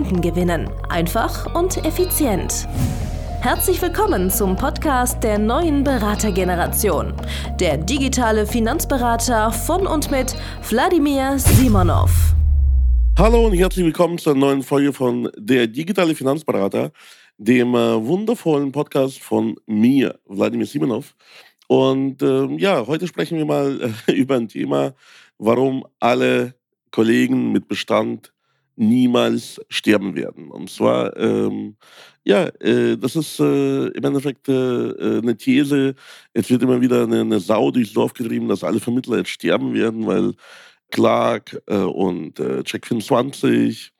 Kunden gewinnen. Einfach und effizient. Herzlich willkommen zum Podcast der neuen Beratergeneration. Der digitale Finanzberater von und mit Wladimir Simonov. Hallo und herzlich willkommen zur neuen Folge von Der digitale Finanzberater, dem äh, wundervollen Podcast von mir, Wladimir Simonov. Und äh, ja, heute sprechen wir mal über ein Thema, warum alle Kollegen mit Bestand niemals sterben werden. Und zwar, ähm, ja, äh, das ist äh, im Endeffekt äh, äh, eine These. Es wird immer wieder eine, eine, Sau durchs Dorf getrieben, dass alle Vermittler jetzt sterben werden, weil Clark äh, und äh, Check24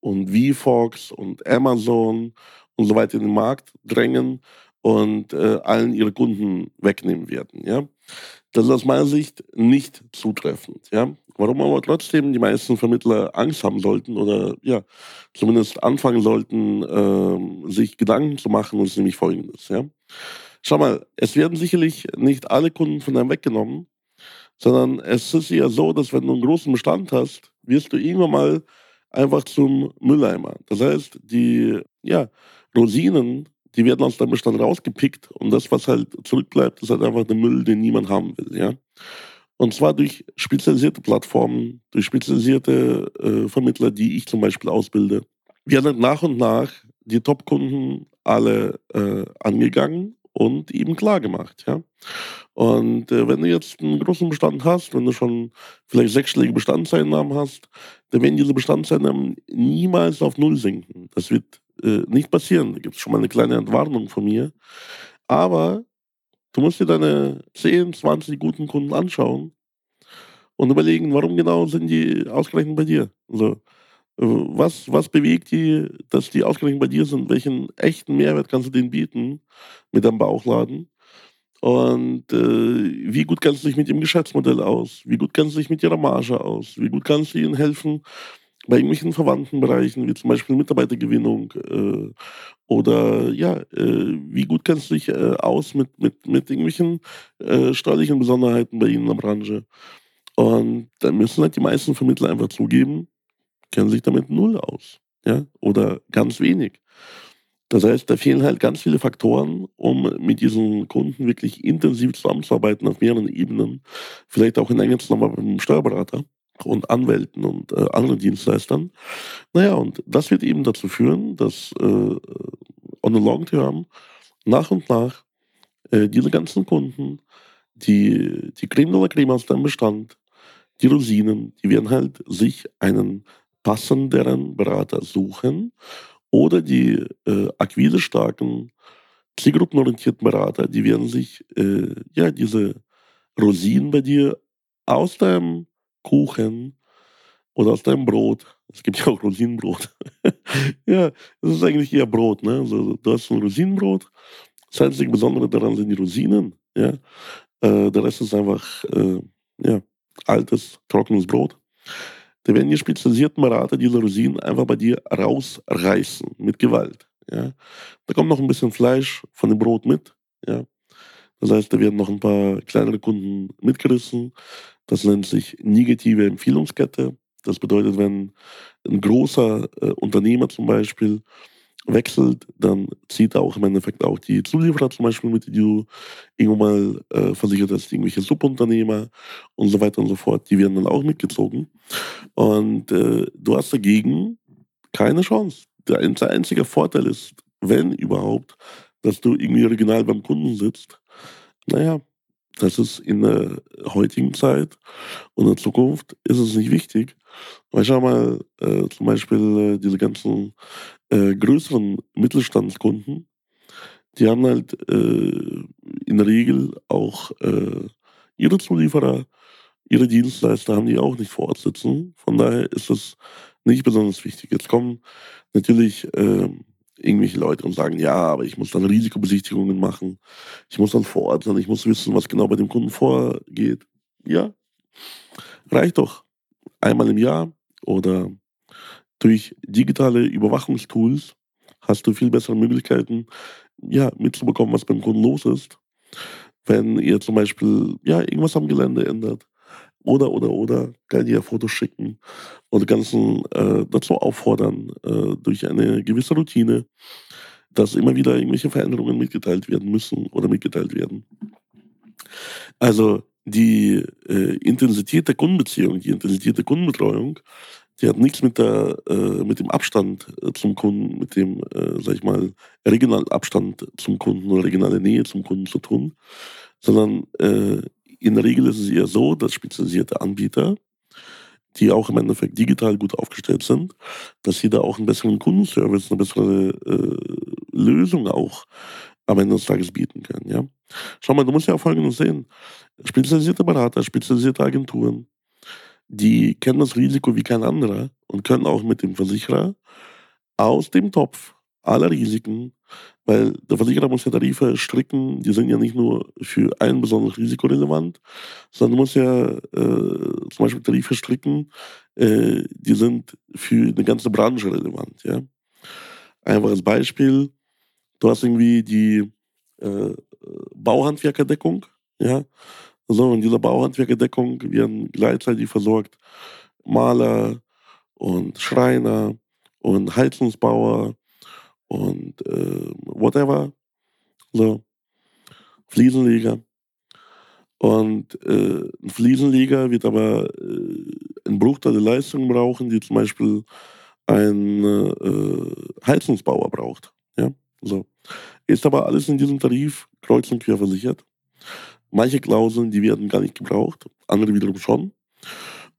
und VFox und Amazon und so weiter in den Markt drängen und äh, allen ihre Kunden wegnehmen werden. Ja? Das ist aus meiner Sicht nicht zutreffend. Ja? Warum aber trotzdem die meisten Vermittler Angst haben sollten oder ja, zumindest anfangen sollten, äh, sich Gedanken zu machen, ist nämlich folgendes. Ja? Schau mal, es werden sicherlich nicht alle Kunden von einem weggenommen, sondern es ist ja so, dass wenn du einen großen Bestand hast, wirst du irgendwann mal einfach zum Mülleimer. Das heißt, die ja, Rosinen die werden aus deinem Bestand rausgepickt und das, was halt zurückbleibt, ist halt einfach der Müll, den niemand haben will, ja. Und zwar durch spezialisierte Plattformen, durch spezialisierte äh, Vermittler, die ich zum Beispiel ausbilde. Wir haben nach und nach die Top-Kunden alle äh, angegangen und eben klar gemacht, ja. Und äh, wenn du jetzt einen großen Bestand hast, wenn du schon vielleicht sechsstellige Bestandseinnahmen hast, dann werden diese Bestandseinnahmen niemals auf Null sinken. Das wird äh, nicht passieren. Da gibt es schon mal eine kleine Entwarnung von mir. Aber du musst dir deine 10, 20 guten Kunden anschauen und überlegen, warum genau sind die ausgerechnet bei dir? Also, was, was bewegt die, dass die ausgerechnet bei dir sind? Welchen echten Mehrwert kannst du denen bieten mit deinem Bauchladen? Und äh, wie gut kennst du dich mit ihrem Geschäftsmodell aus? Wie gut kennst du dich mit ihrer Marge aus? Wie gut kannst du ihnen helfen, bei irgendwelchen verwandten Bereichen, wie zum Beispiel Mitarbeitergewinnung äh, oder ja, äh, wie gut kennst du dich äh, aus mit, mit, mit irgendwelchen äh, steuerlichen Besonderheiten bei Ihnen in der Branche? Und dann müssen halt die meisten Vermittler einfach zugeben, kennen sich damit null aus. Ja? Oder ganz wenig. Das heißt, da fehlen halt ganz viele Faktoren, um mit diesen Kunden wirklich intensiv zusammenzuarbeiten auf mehreren Ebenen. Vielleicht auch in enger Zusammenarbeit mit einem Steuerberater und Anwälten und äh, anderen Dienstleistern. Naja, und das wird eben dazu führen, dass äh, on the long term nach und nach äh, diese ganzen Kunden, die, die Creme de la Creme aus deinem Bestand, die Rosinen, die werden halt sich einen passenderen Berater suchen oder die äh, akquisestarken, zielgruppenorientierten Berater, die werden sich äh, ja diese Rosinen bei dir aus deinem Kuchen oder aus deinem Brot. Es gibt ja auch Rosinenbrot. ja, es ist eigentlich eher Brot. Ne? Also, du hast ein Rosinenbrot. Das einzige Besondere daran sind die Rosinen. Ja? Äh, der Rest ist einfach äh, ja, altes, trockenes Brot. Da werden die spezialisierten Berater diese Rosinen einfach bei dir rausreißen mit Gewalt. Ja? Da kommt noch ein bisschen Fleisch von dem Brot mit. Ja? Das heißt, da werden noch ein paar kleinere Kunden mitgerissen. Das nennt sich negative Empfehlungskette. Das bedeutet, wenn ein großer äh, Unternehmer zum Beispiel wechselt, dann zieht auch im Endeffekt auch die Zulieferer zum Beispiel mit, die du irgendwann mal äh, versichert hast, irgendwelche Subunternehmer und so weiter und so fort. Die werden dann auch mitgezogen. Und äh, du hast dagegen keine Chance. Der einzige Vorteil ist, wenn überhaupt, dass du irgendwie original beim Kunden sitzt. Naja, das ist in der heutigen Zeit und in Zukunft ist es nicht wichtig. Weil schau mal, äh, zum Beispiel äh, diese ganzen äh, größeren Mittelstandskunden, die haben halt äh, in der Regel auch äh, ihre Zulieferer, ihre Dienstleister haben die auch nicht vor Ort sitzen. Von daher ist es nicht besonders wichtig. Jetzt kommen natürlich äh, irgendwelche Leute und sagen, ja, aber ich muss dann Risikobesichtigungen machen, ich muss dann vor Ort sein, ich muss wissen, was genau bei dem Kunden vorgeht. Ja, reicht doch. Einmal im Jahr oder durch digitale Überwachungstools hast du viel bessere Möglichkeiten, ja, mitzubekommen, was beim Kunden los ist. Wenn ihr zum Beispiel ja, irgendwas am Gelände ändert, oder, oder, oder, kann ihr Fotos schicken und Ganzen äh, dazu auffordern, äh, durch eine gewisse Routine, dass immer wieder irgendwelche Veränderungen mitgeteilt werden müssen oder mitgeteilt werden. Also die äh, Intensität der Kundenbeziehung, die Intensität der Kundenbetreuung, die hat nichts mit, der, äh, mit dem Abstand äh, zum Kunden, mit dem, äh, sag ich mal, regionalen Abstand zum Kunden oder regionale Nähe zum Kunden zu tun, sondern in der Regel ist es eher so, dass spezialisierte Anbieter, die auch im Endeffekt digital gut aufgestellt sind, dass sie da auch einen besseren Kundenservice, eine bessere äh, Lösung auch am Ende des Tages bieten können. Ja? Schau mal, du musst ja Folgendes sehen. Spezialisierte Berater, spezialisierte Agenturen, die kennen das Risiko wie kein anderer und können auch mit dem Versicherer aus dem Topf aller Risiken weil der Versicherer muss ja Tarife stricken, die sind ja nicht nur für ein besonderes Risiko relevant, sondern muss ja äh, zum Beispiel Tarife stricken, äh, die sind für eine ganze Branche relevant. Ja? Einfaches Beispiel, du hast irgendwie die äh, Bauhandwerkerdeckung, ja. So, in dieser Bauhandwerkerdeckung werden gleichzeitig versorgt Maler und Schreiner und Heizungsbauer und äh, whatever. So. Fliesenleger. Und äh, ein Fliesenleger wird aber äh, einen Bruchteil der Leistung brauchen, die zum Beispiel ein äh, Heizungsbauer braucht. Ja? So. Ist aber alles in diesem Tarif kreuz und quer versichert. Manche Klauseln, die werden gar nicht gebraucht, andere wiederum schon.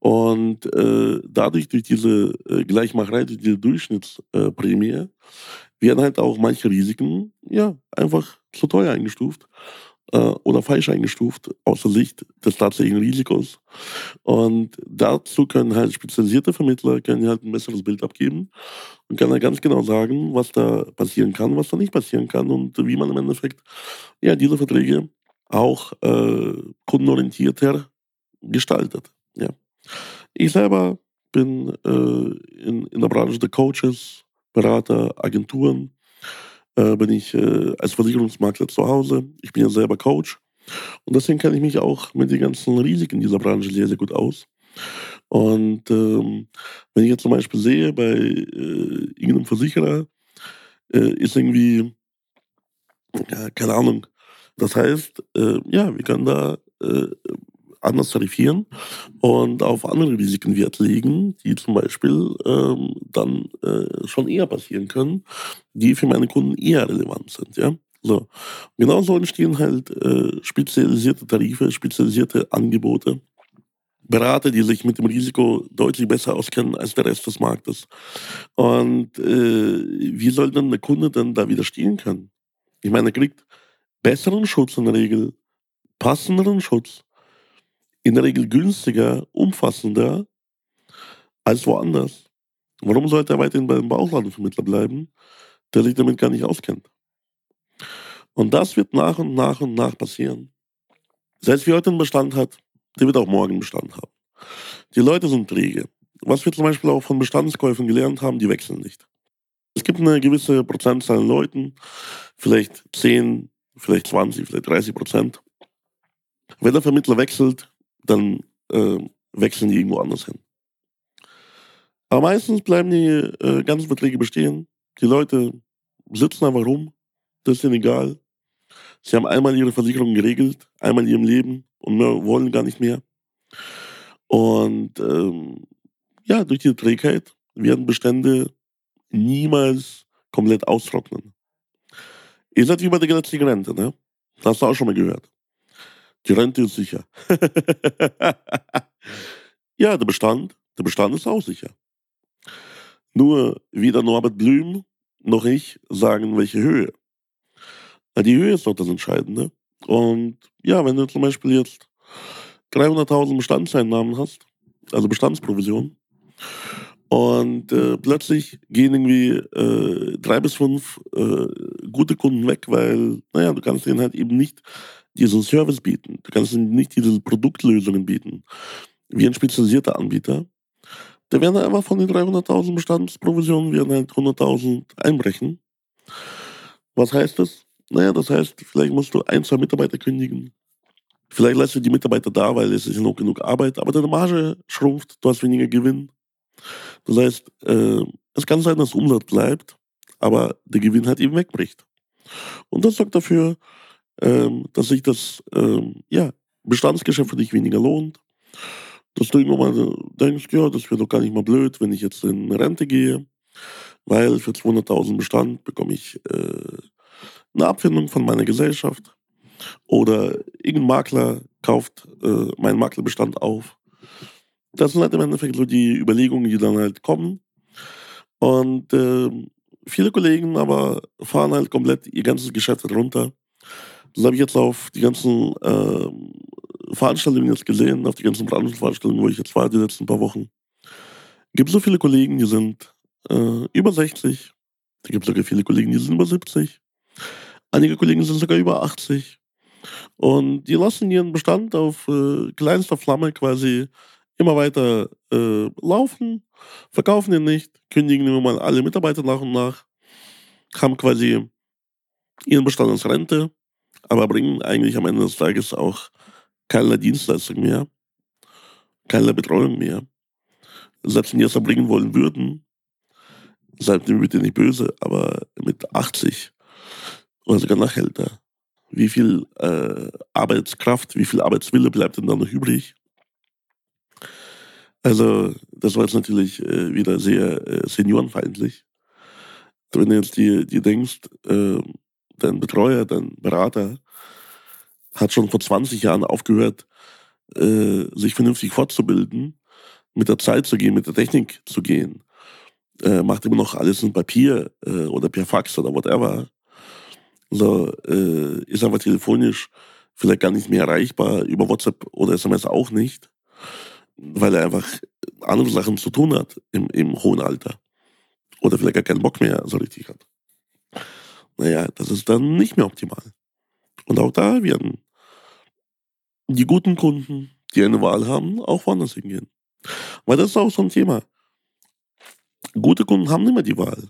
Und äh, dadurch, durch diese äh, Gleichmacherei, durch diese Durchschnittsprämie, werden halt auch manche Risiken ja einfach zu teuer eingestuft äh, oder falsch eingestuft aus der Sicht des tatsächlichen Risikos. Und dazu können halt spezialisierte Vermittler können halt ein besseres Bild abgeben und können halt ganz genau sagen, was da passieren kann, was da nicht passieren kann und wie man im Endeffekt ja diese Verträge auch äh, kundenorientierter gestaltet. Ja. Ich selber bin äh, in, in der Branche der Coaches, Berater, Agenturen, äh, bin ich äh, als Versicherungsmakler zu Hause. Ich bin ja selber Coach und deswegen kenne ich mich auch mit den ganzen Risiken dieser Branche sehr, sehr gut aus. Und ähm, wenn ich jetzt zum Beispiel sehe, bei äh, irgendeinem Versicherer äh, ist irgendwie, ja, keine Ahnung, das heißt, äh, ja, wir können da äh, anders tarifieren und auf andere Risiken Wert legen, die zum Beispiel ähm, dann äh, schon eher passieren können, die für meine Kunden eher relevant sind. Ja? So. Genauso entstehen halt äh, spezialisierte Tarife, spezialisierte Angebote. Berater, die sich mit dem Risiko deutlich besser auskennen als der Rest des Marktes. Und äh, wie soll denn der Kunde denn da widerstehen können? Ich meine, er kriegt besseren Schutz in der Regel, passenderen Schutz in der Regel günstiger, umfassender als woanders. Warum sollte er weiterhin beim Bauchladenvermittler bleiben, der sich damit gar nicht auskennt? Und das wird nach und nach und nach passieren. Selbst wie heute einen Bestand hat, der wird auch morgen Bestand haben. Die Leute sind träge. Was wir zum Beispiel auch von Bestandskäufen gelernt haben, die wechseln nicht. Es gibt eine gewisse Prozentzahl an Leuten, vielleicht 10, vielleicht 20, vielleicht 30 Prozent. Wenn der Vermittler wechselt, dann äh, wechseln die irgendwo anders hin. Aber meistens bleiben die äh, ganzen Verträge bestehen. Die Leute sitzen einfach rum, das ist ihnen egal. Sie haben einmal ihre Versicherung geregelt, einmal in ihrem Leben und mehr, wollen gar nicht mehr. Und ähm, ja, durch die Trägheit werden Bestände niemals komplett austrocknen. Ihr seid wie bei der gesetzlichen Rente, ne? Das hast du auch schon mal gehört. Die Rente ist sicher. ja, der Bestand, der Bestand ist auch sicher. Nur weder Norbert Blüm noch ich sagen, welche Höhe. Die Höhe ist doch das Entscheidende. Und ja, wenn du zum Beispiel jetzt 300.000 Bestandseinnahmen hast, also Bestandsprovision, Und äh, plötzlich gehen irgendwie äh, drei bis fünf äh, gute Kunden weg, weil, naja, du kannst denen halt eben nicht diesen Service bieten. Du kannst nicht diese Produktlösungen bieten, wie ein spezialisierter Anbieter. Da werden einfach von den 300.000 Bestandsprovisionen werden halt 100.000 einbrechen. Was heißt das? Naja, das heißt, vielleicht musst du ein, zwei Mitarbeiter kündigen. Vielleicht lässt du die Mitarbeiter da, weil es ist noch genug Arbeit, aber deine Marge schrumpft, du hast weniger Gewinn. Das heißt, äh, es kann sein, dass Umsatz bleibt, aber der Gewinn halt eben wegbricht. Und das sorgt dafür, ähm, dass sich das ähm, ja, Bestandsgeschäft für dich weniger lohnt. Dass du irgendwann mal denkst, ja, das wäre doch gar nicht mal blöd, wenn ich jetzt in Rente gehe, weil für 200.000 Bestand bekomme ich äh, eine Abfindung von meiner Gesellschaft. Oder irgendein Makler kauft äh, meinen Maklerbestand auf das sind halt im Endeffekt so die Überlegungen, die dann halt kommen. Und äh, viele Kollegen aber fahren halt komplett ihr ganzes Geschäft runter. Das habe ich jetzt auf die ganzen äh, Veranstaltungen jetzt gesehen, auf die ganzen Brandenveranstaltungen, wo ich jetzt war die letzten paar Wochen. Es gibt so viele Kollegen, die sind äh, über 60. Es gibt sogar viele Kollegen, die sind über 70. Einige Kollegen sind sogar über 80. Und die lassen ihren Bestand auf äh, kleinster Flamme quasi immer weiter äh, laufen, verkaufen den nicht, kündigen immer mal alle Mitarbeiter nach und nach, haben quasi ihren Bestand als Rente, aber bringen eigentlich am Ende des Tages auch keine Dienstleistung mehr, keine Betreuung mehr. Selbst wenn die es erbringen wollen würden, seid mir bitte nicht böse, aber mit 80 oder sogar noch älter, wie viel äh, Arbeitskraft, wie viel Arbeitswille bleibt denn da noch übrig? Also, das war jetzt natürlich äh, wieder sehr äh, seniorenfeindlich. Wenn du jetzt dir, dir denkst, äh, dein Betreuer, dein Berater hat schon vor 20 Jahren aufgehört, äh, sich vernünftig fortzubilden, mit der Zeit zu gehen, mit der Technik zu gehen, äh, macht immer noch alles in Papier äh, oder per Fax oder whatever. So, äh, ist einfach telefonisch vielleicht gar nicht mehr erreichbar, über WhatsApp oder SMS auch nicht weil er einfach andere Sachen zu tun hat im, im hohen Alter. Oder vielleicht gar keinen Bock mehr so richtig hat. Naja, das ist dann nicht mehr optimal. Und auch da werden die guten Kunden, die eine Wahl haben, auch woanders hingehen. Weil das ist auch so ein Thema. Gute Kunden haben immer die Wahl.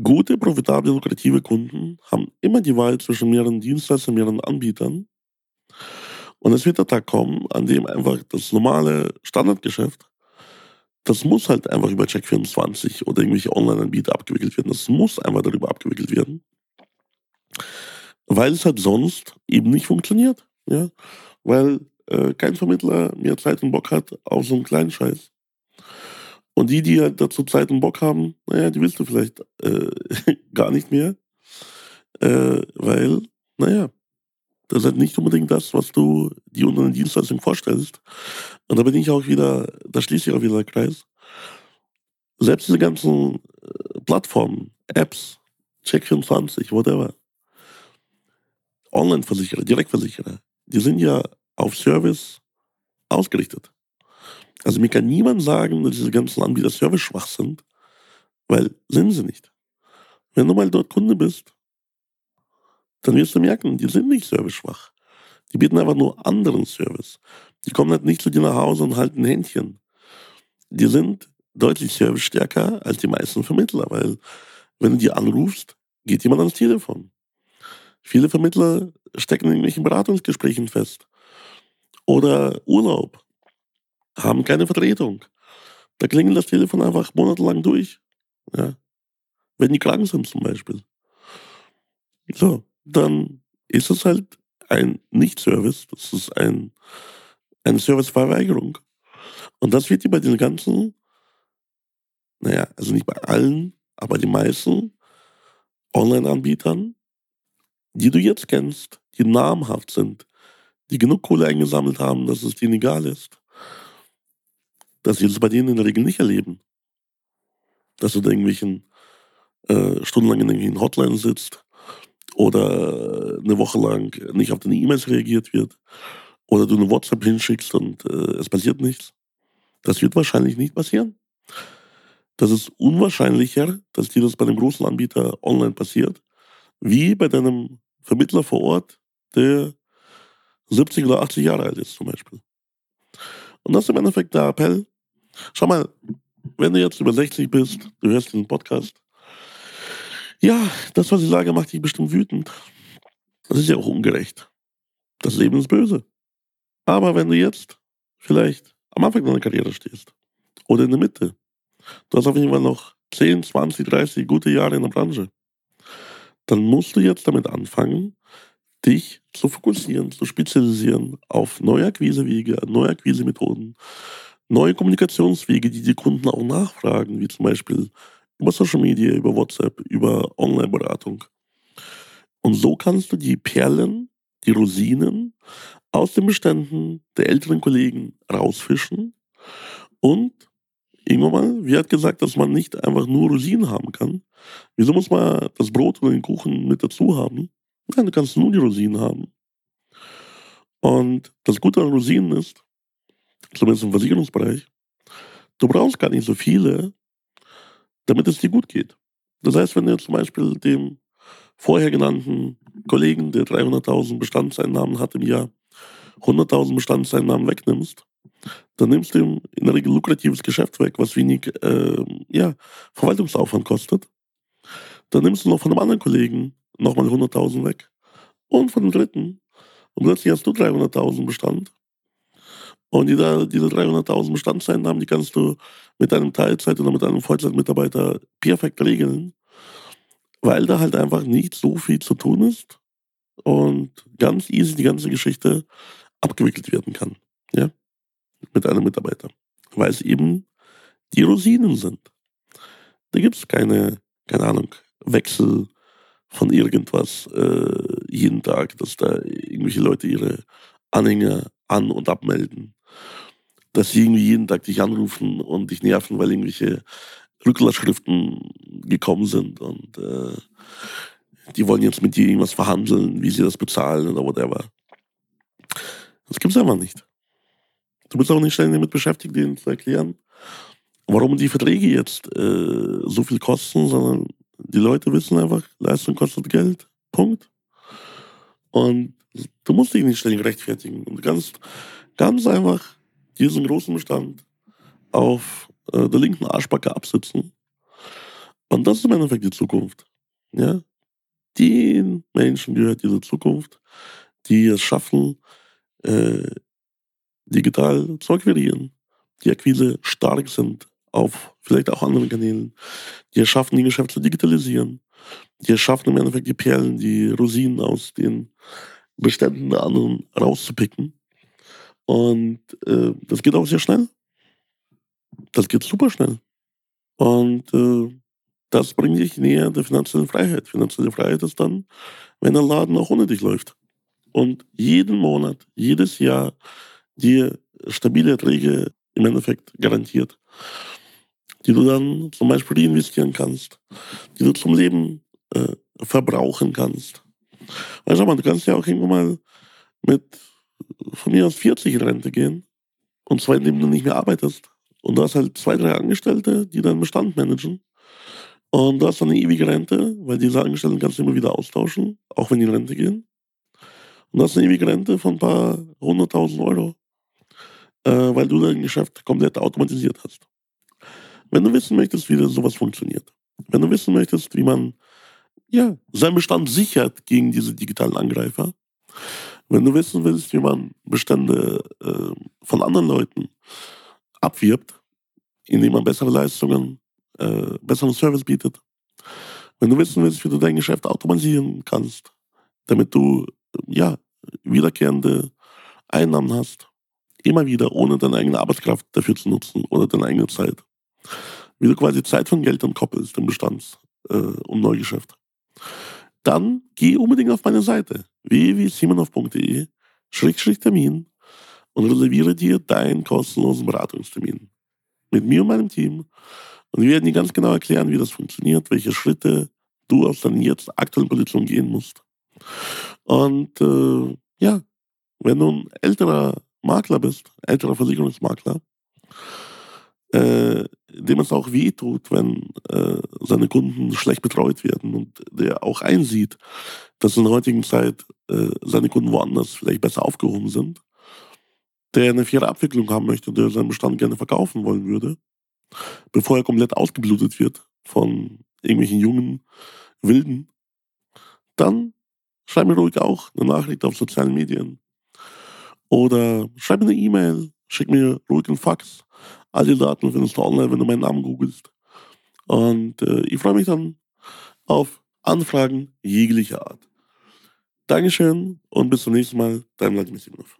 Gute, profitable, lukrative Kunden haben immer die Wahl zwischen mehreren Dienstleistern, mehreren Anbietern. Und es wird der Tag kommen, an dem einfach das normale Standardgeschäft, das muss halt einfach über Check24 oder irgendwelche Online-Anbieter abgewickelt werden. Das muss einfach darüber abgewickelt werden. Weil es halt sonst eben nicht funktioniert. Ja? Weil äh, kein Vermittler mehr Zeit und Bock hat auf so einen kleinen Scheiß. Und die, die halt dazu Zeit und Bock haben, naja, die willst du vielleicht äh, gar nicht mehr. Äh, weil, naja, das ist nicht unbedingt das, was du dir unter einer Dienstleistung vorstellst. Und da bin ich auch wieder, da schließt sich auch wieder der Kreis. Selbst diese ganzen äh, Plattformen, Apps, Check24, whatever, Online-Versicherer, Direktversicherer, die sind ja auf Service ausgerichtet. Also mir kann niemand sagen, dass diese ganzen Anbieter service-schwach sind, weil sind sie nicht. Wenn du mal dort Kunde bist dann wirst du merken, die sind nicht serviceschwach. Die bieten einfach nur anderen Service. Die kommen halt nicht zu dir nach Hause und halten Händchen. Die sind deutlich servicestärker als die meisten Vermittler, weil wenn du die anrufst, geht jemand ans Telefon. Viele Vermittler stecken in irgendwelchen Beratungsgesprächen fest. Oder Urlaub. Haben keine Vertretung. Da klingelt das Telefon einfach monatelang durch. Ja. Wenn die krank sind zum Beispiel. So dann ist es halt ein Nicht-Service. Das ist ein, eine Serviceverweigerung. Und das wird dir bei den ganzen, naja, also nicht bei allen, aber die meisten Online-Anbietern, die du jetzt kennst, die namhaft sind, die genug Kohle eingesammelt haben, dass es denen egal ist, dass wirst du bei denen in der Regel nicht erleben. Dass du da irgendwelchen äh, stundenlang in irgendwelchen Hotlines sitzt oder eine Woche lang nicht auf deine E-Mails reagiert wird oder du eine WhatsApp hinschickst und äh, es passiert nichts. Das wird wahrscheinlich nicht passieren. Das ist unwahrscheinlicher, dass dir das bei einem großen Anbieter online passiert, wie bei deinem Vermittler vor Ort, der 70 oder 80 Jahre alt ist zum Beispiel. Und das ist im Endeffekt der Appell. Schau mal, wenn du jetzt über 60 bist, du hörst diesen Podcast, ja, das, was ich sage, macht dich bestimmt wütend. Das ist ja auch ungerecht. Das Leben ist böse. Aber wenn du jetzt vielleicht am Anfang deiner Karriere stehst oder in der Mitte, du hast auf jeden Fall noch 10, 20, 30 gute Jahre in der Branche, dann musst du jetzt damit anfangen, dich zu fokussieren, zu spezialisieren auf neue Akquisewege, neue Akquisemethoden, neue Kommunikationswege, die die Kunden auch nachfragen, wie zum Beispiel über Social Media, über WhatsApp, über Online-Beratung. Und so kannst du die Perlen, die Rosinen aus den Beständen der älteren Kollegen rausfischen. Und irgendwann mal, wie hat gesagt, dass man nicht einfach nur Rosinen haben kann. Wieso muss man das Brot oder den Kuchen mit dazu haben? Nein, du kannst nur die Rosinen haben. Und das Gute an Rosinen ist, zumindest im Versicherungsbereich, du brauchst gar nicht so viele, damit es dir gut geht. Das heißt, wenn du zum Beispiel dem vorher genannten Kollegen, der 300.000 Bestandseinnahmen hat im Jahr, 100.000 Bestandseinnahmen wegnimmst, dann nimmst du ihm in der Regel lukratives Geschäft weg, was wenig äh, ja, Verwaltungsaufwand kostet. Dann nimmst du noch von einem anderen Kollegen nochmal 100.000 weg und von dem dritten. Und plötzlich hast du 300.000 Bestand. Und diese, diese 300.000 Bestandseinnahmen, die kannst du mit deinem Teilzeit- oder mit deinem Vollzeitmitarbeiter perfekt regeln, weil da halt einfach nicht so viel zu tun ist und ganz easy die ganze Geschichte abgewickelt werden kann. Ja? Mit einem Mitarbeiter. Weil es eben die Rosinen sind. Da gibt es keine, keine Ahnung, Wechsel von irgendwas äh, jeden Tag, dass da irgendwelche Leute ihre Anhänger an- und abmelden. Dass sie irgendwie jeden Tag dich anrufen und dich nerven, weil irgendwelche Rücklassschriften gekommen sind und äh, die wollen jetzt mit dir irgendwas verhandeln, wie sie das bezahlen oder whatever. Das gibt's einfach nicht. Du bist auch nicht ständig damit beschäftigt, denen zu erklären, warum die Verträge jetzt äh, so viel kosten, sondern die Leute wissen einfach, Leistung kostet Geld. Punkt. Und du musst dich nicht ständig rechtfertigen. Und du kannst ganz einfach diesen großen Bestand auf äh, der linken Arschbacke absitzen. Und das ist im Endeffekt die Zukunft. Ja? Den Menschen gehört diese Zukunft, die es schaffen, äh, digital zu akquirieren, die Akquise stark sind auf vielleicht auch anderen Kanälen, die es schaffen, die Geschäfte zu digitalisieren, die es schaffen, im Endeffekt die Perlen, die Rosinen aus den Beständen der anderen rauszupicken. Und äh, das geht auch sehr schnell. Das geht super schnell. Und äh, das bringt dich näher der finanziellen Freiheit. Finanzielle Freiheit ist dann, wenn der Laden auch ohne dich läuft. Und jeden Monat, jedes Jahr dir stabile Erträge im Endeffekt garantiert, die du dann zum Beispiel reinvestieren kannst, die du zum Leben äh, verbrauchen kannst. Weißt du, man, du kannst ja auch irgendwann mal mit von mir aus 40 in Rente gehen und zwar indem du nicht mehr arbeitest. Und du hast halt zwei, drei Angestellte, die deinen Bestand managen. Und du hast dann eine ewige Rente, weil diese Angestellten kannst du immer wieder austauschen, auch wenn die in Rente gehen. Und du hast eine ewige Rente von ein paar hunderttausend Euro, äh, weil du dein Geschäft komplett automatisiert hast. Wenn du wissen möchtest, wie das sowas funktioniert, wenn du wissen möchtest, wie man ja, seinen Bestand sichert gegen diese digitalen Angreifer, wenn du wissen willst, wie man Bestände äh, von anderen Leuten abwirbt, indem man bessere Leistungen, äh, besseren Service bietet, wenn du wissen willst, wie du dein Geschäft automatisieren kannst, damit du ja wiederkehrende Einnahmen hast, immer wieder, ohne deine eigene Arbeitskraft dafür zu nutzen oder deine eigene Zeit, wie du quasi Zeit von Geld entkoppelst im Bestands- äh, und Neugeschäft, dann geh unbedingt auf meine Seite www.simonov.de Termin und reserviere dir deinen kostenlosen Beratungstermin. Mit mir und meinem Team. Und wir werden dir ganz genau erklären, wie das funktioniert, welche Schritte du aus deiner jetzt aktuellen Position gehen musst. Und äh, ja, wenn du ein älterer Makler bist, älterer Versicherungsmakler, äh, dem es auch weh tut, wenn äh, seine Kunden schlecht betreut werden und der auch einsieht, dass in der heutigen Zeit äh, seine Kunden woanders vielleicht besser aufgehoben sind, der eine faire Abwicklung haben möchte, der seinen Bestand gerne verkaufen wollen würde, bevor er komplett ausgeblutet wird von irgendwelchen jungen Wilden, dann schreib mir ruhig auch eine Nachricht auf sozialen Medien. Oder schreib mir eine E-Mail, schick mir ruhig einen Fax All die Daten findest du online, wenn du meinen Namen googelst. Und äh, ich freue mich dann auf Anfragen jeglicher Art. Dankeschön und bis zum nächsten Mal. Dein Vladimir Simonov.